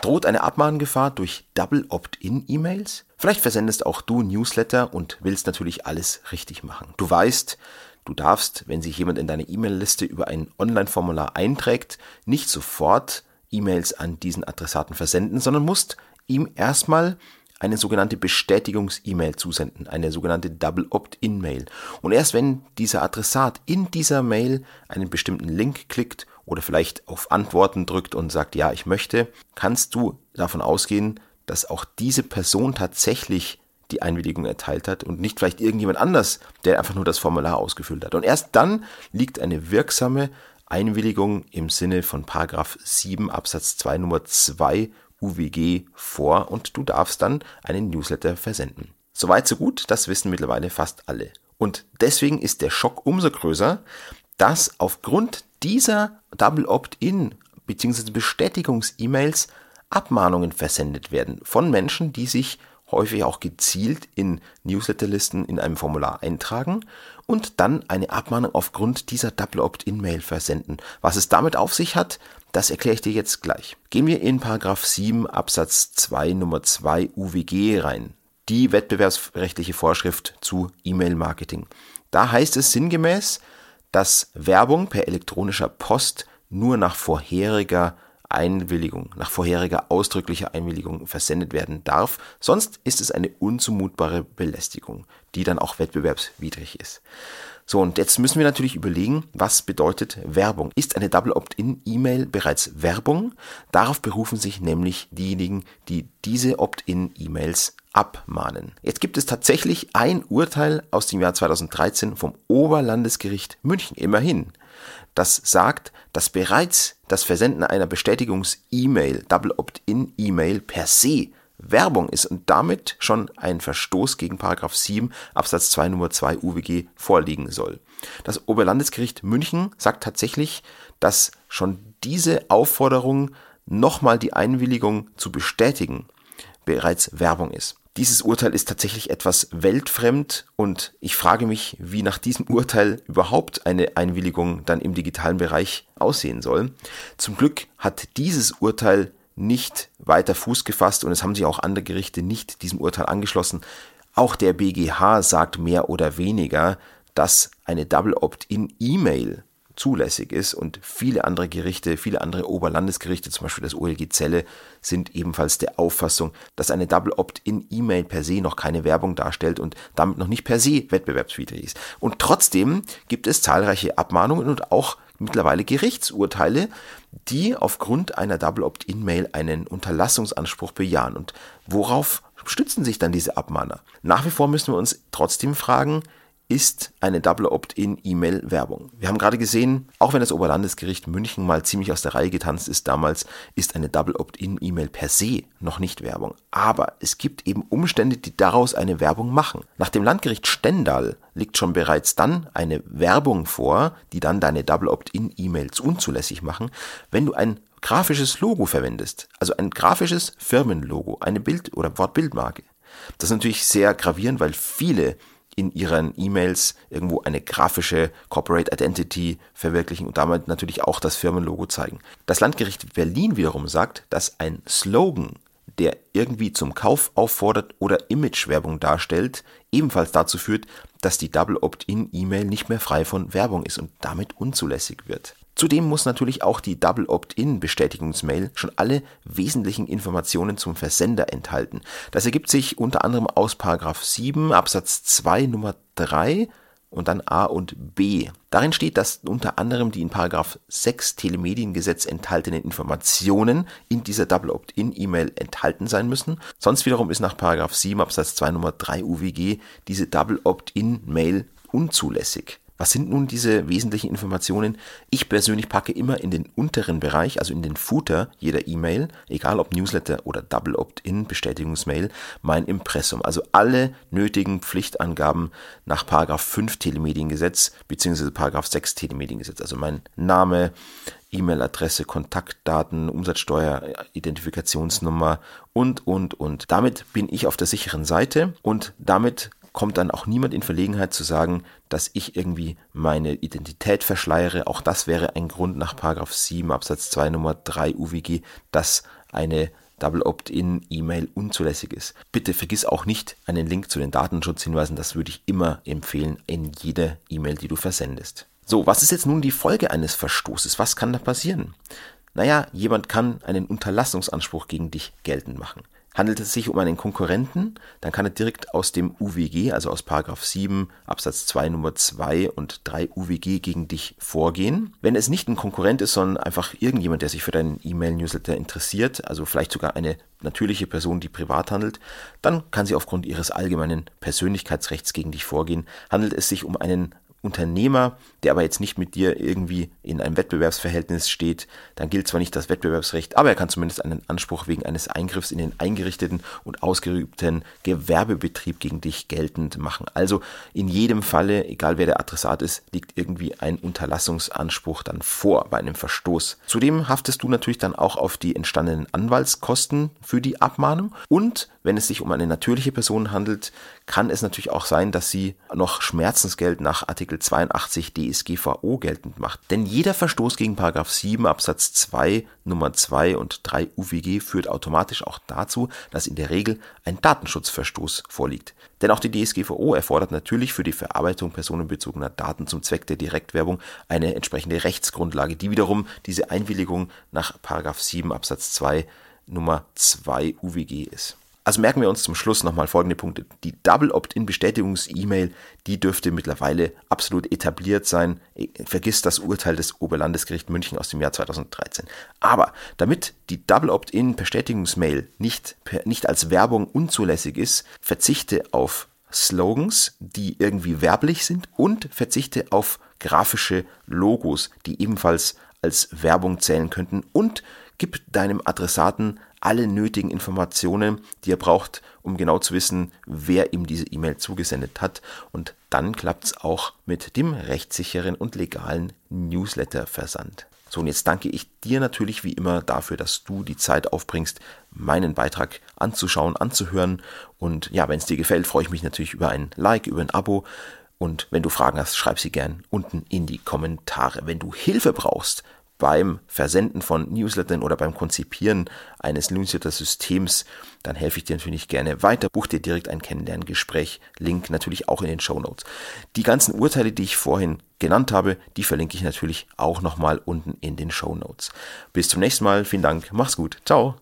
Droht eine Abmahngefahr durch Double Opt-in-E-Mails? Vielleicht versendest auch du Newsletter und willst natürlich alles richtig machen. Du weißt, du darfst, wenn sich jemand in deine E-Mail-Liste über ein Online-Formular einträgt, nicht sofort E-Mails an diesen Adressaten versenden, sondern musst ihm erstmal eine sogenannte Bestätigungs-E-Mail zusenden, eine sogenannte Double Opt-in-Mail. Und erst wenn dieser Adressat in dieser Mail einen bestimmten Link klickt oder vielleicht auf Antworten drückt und sagt, ja, ich möchte, kannst du davon ausgehen, dass auch diese Person tatsächlich die Einwilligung erteilt hat und nicht vielleicht irgendjemand anders, der einfach nur das Formular ausgefüllt hat. Und erst dann liegt eine wirksame Einwilligung im Sinne von Paragraph 7 Absatz 2 Nummer 2 UWG vor und du darfst dann einen Newsletter versenden. Soweit so gut, das wissen mittlerweile fast alle. Und deswegen ist der Schock umso größer, dass aufgrund dieser Double Opt-in bzw. Bestätigungs-E-Mails Abmahnungen versendet werden von Menschen, die sich häufig auch gezielt in Newsletterlisten in einem Formular eintragen und dann eine Abmahnung aufgrund dieser Double Opt-in-Mail versenden. Was es damit auf sich hat, das erkläre ich dir jetzt gleich. Gehen wir in Paragraph 7 Absatz 2 Nummer 2 UWG rein. Die wettbewerbsrechtliche Vorschrift zu E-Mail-Marketing. Da heißt es sinngemäß, dass Werbung per elektronischer Post nur nach vorheriger Einwilligung, nach vorheriger ausdrücklicher Einwilligung versendet werden darf, sonst ist es eine unzumutbare Belästigung, die dann auch wettbewerbswidrig ist. So, und jetzt müssen wir natürlich überlegen, was bedeutet Werbung? Ist eine Double Opt-in-E-Mail bereits Werbung? Darauf berufen sich nämlich diejenigen, die diese Opt-in-E-Mails abmahnen. Jetzt gibt es tatsächlich ein Urteil aus dem Jahr 2013 vom Oberlandesgericht München, immerhin. Das sagt, dass bereits das Versenden einer Bestätigungs-E-Mail, Double Opt-in-E-Mail per se Werbung ist und damit schon ein Verstoß gegen Paragraph 7 Absatz 2 Nummer 2 UWG vorliegen soll. Das Oberlandesgericht München sagt tatsächlich, dass schon diese Aufforderung, nochmal die Einwilligung zu bestätigen, bereits Werbung ist. Dieses Urteil ist tatsächlich etwas weltfremd und ich frage mich, wie nach diesem Urteil überhaupt eine Einwilligung dann im digitalen Bereich aussehen soll. Zum Glück hat dieses Urteil nicht weiter Fuß gefasst und es haben sich auch andere Gerichte nicht diesem Urteil angeschlossen. Auch der BGH sagt mehr oder weniger, dass eine Double Opt-in-E-Mail zulässig ist und viele andere Gerichte, viele andere Oberlandesgerichte, zum Beispiel das OLG Zelle, sind ebenfalls der Auffassung, dass eine Double Opt-in-E-Mail per se noch keine Werbung darstellt und damit noch nicht per se wettbewerbswidrig ist. Und trotzdem gibt es zahlreiche Abmahnungen und auch mittlerweile Gerichtsurteile, die aufgrund einer Double Opt-in-Mail einen Unterlassungsanspruch bejahen. Und worauf stützen sich dann diese Abmahner? Nach wie vor müssen wir uns trotzdem fragen, ist eine Double Opt-in-E-Mail Werbung. Wir haben gerade gesehen, auch wenn das Oberlandesgericht München mal ziemlich aus der Reihe getanzt ist damals, ist eine Double Opt-in-E-Mail per se noch nicht Werbung. Aber es gibt eben Umstände, die daraus eine Werbung machen. Nach dem Landgericht Stendal liegt schon bereits dann eine Werbung vor, die dann deine Double Opt-in-E-Mails unzulässig machen, wenn du ein grafisches Logo verwendest. Also ein grafisches Firmenlogo, eine Bild- oder Wortbildmarke. Das ist natürlich sehr gravierend, weil viele in ihren E-Mails irgendwo eine grafische Corporate Identity verwirklichen und damit natürlich auch das Firmenlogo zeigen. Das Landgericht Berlin wiederum sagt, dass ein Slogan, der irgendwie zum Kauf auffordert oder Imagewerbung darstellt, ebenfalls dazu führt, dass die Double Opt-in-E-Mail nicht mehr frei von Werbung ist und damit unzulässig wird. Zudem muss natürlich auch die Double Opt-in-Bestätigungsmail schon alle wesentlichen Informationen zum Versender enthalten. Das ergibt sich unter anderem aus 7 Absatz 2 Nummer 3 und dann A und B. Darin steht, dass unter anderem die in 6 Telemediengesetz enthaltenen Informationen in dieser Double Opt-in-E-Mail enthalten sein müssen. Sonst wiederum ist nach 7 Absatz 2 Nummer 3 UWG diese Double Opt-in-Mail unzulässig. Was sind nun diese wesentlichen Informationen? Ich persönlich packe immer in den unteren Bereich, also in den Footer jeder E-Mail, egal ob Newsletter oder Double Opt-in Bestätigungsmail, mein Impressum, also alle nötigen Pflichtangaben nach Paragraph 5 Telemediengesetz bzw. Paragraph 6 Telemediengesetz, also mein Name, E-Mail-Adresse, Kontaktdaten, Umsatzsteuer, Identifikationsnummer und, und, und. Damit bin ich auf der sicheren Seite und damit kommt dann auch niemand in Verlegenheit zu sagen, dass ich irgendwie meine Identität verschleiere. Auch das wäre ein Grund nach 7 Absatz 2 Nummer 3 UWG, dass eine Double Opt-in E-Mail unzulässig ist. Bitte vergiss auch nicht einen Link zu den Datenschutzhinweisen, das würde ich immer empfehlen in jeder E-Mail, die du versendest. So, was ist jetzt nun die Folge eines Verstoßes? Was kann da passieren? Naja, jemand kann einen Unterlassungsanspruch gegen dich geltend machen. Handelt es sich um einen Konkurrenten, dann kann er direkt aus dem UWG, also aus Paragraph 7 Absatz 2 Nummer 2 und 3 UWG gegen dich vorgehen. Wenn es nicht ein Konkurrent ist, sondern einfach irgendjemand, der sich für deinen E-Mail-Newsletter interessiert, also vielleicht sogar eine natürliche Person, die privat handelt, dann kann sie aufgrund ihres allgemeinen Persönlichkeitsrechts gegen dich vorgehen. Handelt es sich um einen Unternehmer, der aber jetzt nicht mit dir irgendwie in einem Wettbewerbsverhältnis steht, dann gilt zwar nicht das Wettbewerbsrecht, aber er kann zumindest einen Anspruch wegen eines Eingriffs in den eingerichteten und ausgeübten Gewerbebetrieb gegen dich geltend machen. Also in jedem Falle, egal wer der Adressat ist, liegt irgendwie ein Unterlassungsanspruch dann vor bei einem Verstoß. Zudem haftest du natürlich dann auch auf die entstandenen Anwaltskosten für die Abmahnung und wenn es sich um eine natürliche Person handelt, kann es natürlich auch sein, dass sie noch Schmerzensgeld nach Artikel 82 DSGVO geltend macht. Denn jeder Verstoß gegen 7 Absatz 2 Nummer 2 und 3 UWG führt automatisch auch dazu, dass in der Regel ein Datenschutzverstoß vorliegt. Denn auch die DSGVO erfordert natürlich für die Verarbeitung personenbezogener Daten zum Zweck der Direktwerbung eine entsprechende Rechtsgrundlage, die wiederum diese Einwilligung nach 7 Absatz 2 Nummer 2 UWG ist. Also merken wir uns zum Schluss nochmal folgende Punkte. Die Double Opt-in-Bestätigungs-E-Mail, die dürfte mittlerweile absolut etabliert sein. Vergiss das Urteil des Oberlandesgericht München aus dem Jahr 2013. Aber damit die Double Opt-in-Bestätigungsmail nicht, nicht als Werbung unzulässig ist, verzichte auf Slogans, die irgendwie werblich sind und verzichte auf grafische Logos, die ebenfalls als Werbung zählen könnten und gib deinem Adressaten alle nötigen Informationen, die er braucht, um genau zu wissen, wer ihm diese E-Mail zugesendet hat. Und dann klappt es auch mit dem rechtssicheren und legalen Newsletter-Versand. So, und jetzt danke ich dir natürlich wie immer dafür, dass du die Zeit aufbringst, meinen Beitrag anzuschauen, anzuhören. Und ja, wenn es dir gefällt, freue ich mich natürlich über ein Like, über ein Abo. Und wenn du Fragen hast, schreib sie gern unten in die Kommentare. Wenn du Hilfe brauchst, beim Versenden von Newslettern oder beim Konzipieren eines Newsletter-Systems, dann helfe ich dir natürlich gerne weiter. Buch dir direkt ein Kennenlerngespräch. Link natürlich auch in den Show Notes. Die ganzen Urteile, die ich vorhin genannt habe, die verlinke ich natürlich auch nochmal unten in den Show Notes. Bis zum nächsten Mal. Vielen Dank. Mach's gut. Ciao.